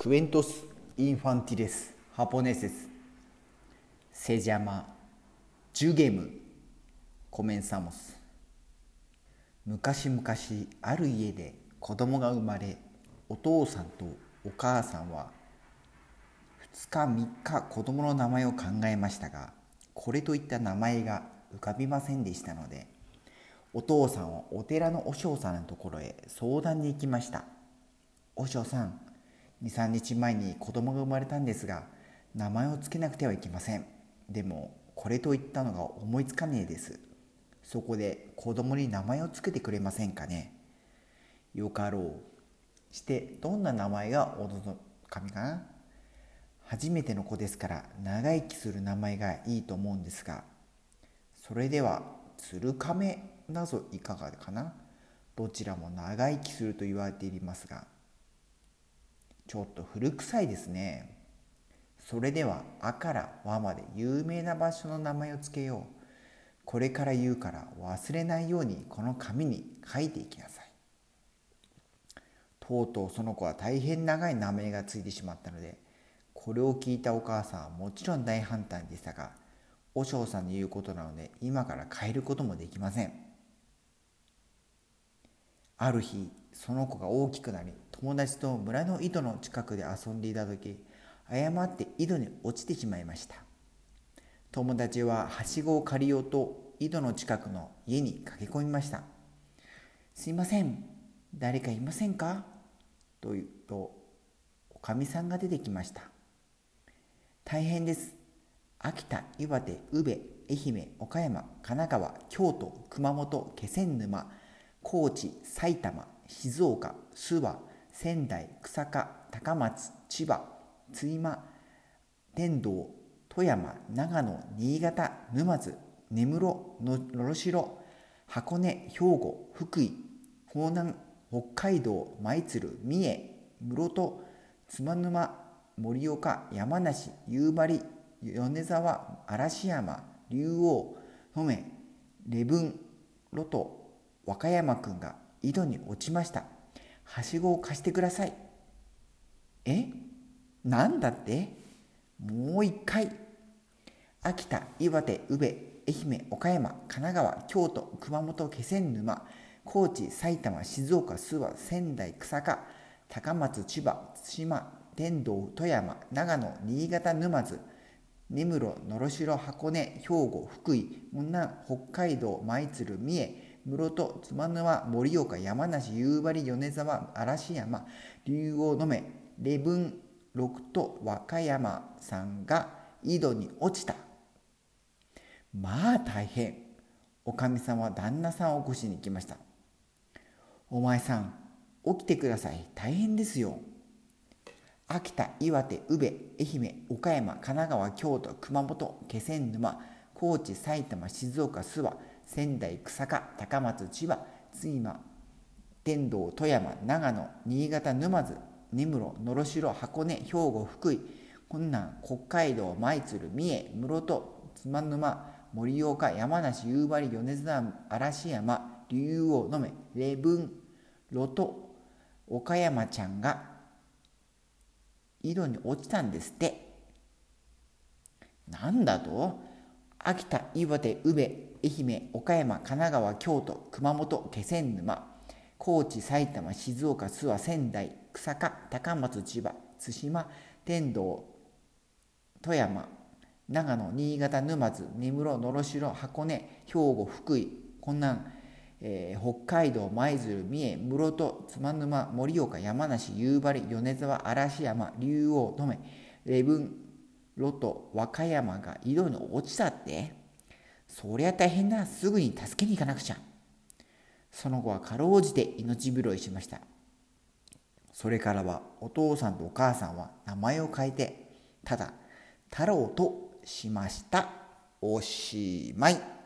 クエントス・インファンティレス・ハポネセスセジャマ・ジュゲム・コメンサモス昔々ある家で子供が生まれお父さんとお母さんは2日3日子供の名前を考えましたがこれといった名前が浮かびませんでしたのでお父さんはお寺の和尚さんのところへ相談に行きました和尚さん23日前に子供が生まれたんですが名前を付けなくてはいけません。でもこれといったのが思いつかねえです。そこで子供に名前を付けてくれませんかね。よかろう。してどんな名前がお望みかな？初めての子ですから長生きする名前がいいと思うんですがそれでは鶴亀なぞいかがかな？どちらも長生きすると言われていますがちょっと古臭いですね。それでは「あ」から「わ」まで有名な場所の名前を付けよう。これから言うから忘れないようにこの紙に書いていきなさい。とうとうその子は大変長い名前がついてしまったのでこれを聞いたお母さんはもちろん大反対でしたが和尚さんの言うことなので今から変えることもできません。ある日その子が大きくなり友達と村の井戸の近くで遊んでいた時誤って井戸に落ちてしまいました。友達ははしごを借りようと井戸の近くの家に駆け込みましたすいません。誰かいませんか？と言うとおかみさんが出てきました大変です。秋田岩手宇部愛媛岡山神奈川京都熊本気仙沼高知埼玉静岡諏訪仙台草加高松千葉津間天童富山長野新潟沼津根室能代箱根兵庫福井方南北海道舞鶴三重室戸妻沼盛岡山梨夕張米沢嵐山竜王登米礼文ロト和歌山くんが井戸に落ちました。はしごを貸してください。え？なんだって？もう一回。秋田岩手宇部愛媛岡山神奈川京都熊本気仙沼高知埼玉静岡諏訪仙台草加高松千葉対馬天童富山長野新潟沼津根室能代箱根兵庫福井雲南北海道舞鶴三重室戸妻沼盛岡山梨夕張米沢嵐山。竜王の目礼文六都和歌山さんが井戸に落ちた。まあ大変。おかみさんは旦那さんを起こしに来ました。お前さん起きてください。大変ですよ。秋田岩手宇部愛媛岡山神奈川京都熊本気仙沼高知埼玉静岡諏訪仙台草加高松千葉津今天童富山長野新潟沼津根室能代箱根兵庫福井困難北海道舞鶴三重室戸妻沼盛岡山梨夕張米沢嵐山竜王のめ礼文ロト岡山ちゃんが井戸に落ちたんですってなんだと秋田岩手宇部愛媛岡山神奈川京都熊本気仙沼高知埼玉静岡諏訪仙台草加高松千葉対馬天童富山長野新潟沼津根室能代箱根兵庫福井困難、えー、北海道舞鶴三重室戸妻沼盛岡山梨夕張米沢嵐山竜王登米礼文ロト和歌山が井戸に落ちたって。そりゃ大変だすぐに助けに行かなくちゃ。その後はかろうじて命拾いしました。それからはお父さんとお母さんは名前を変えてただ太郎としました。おしまい。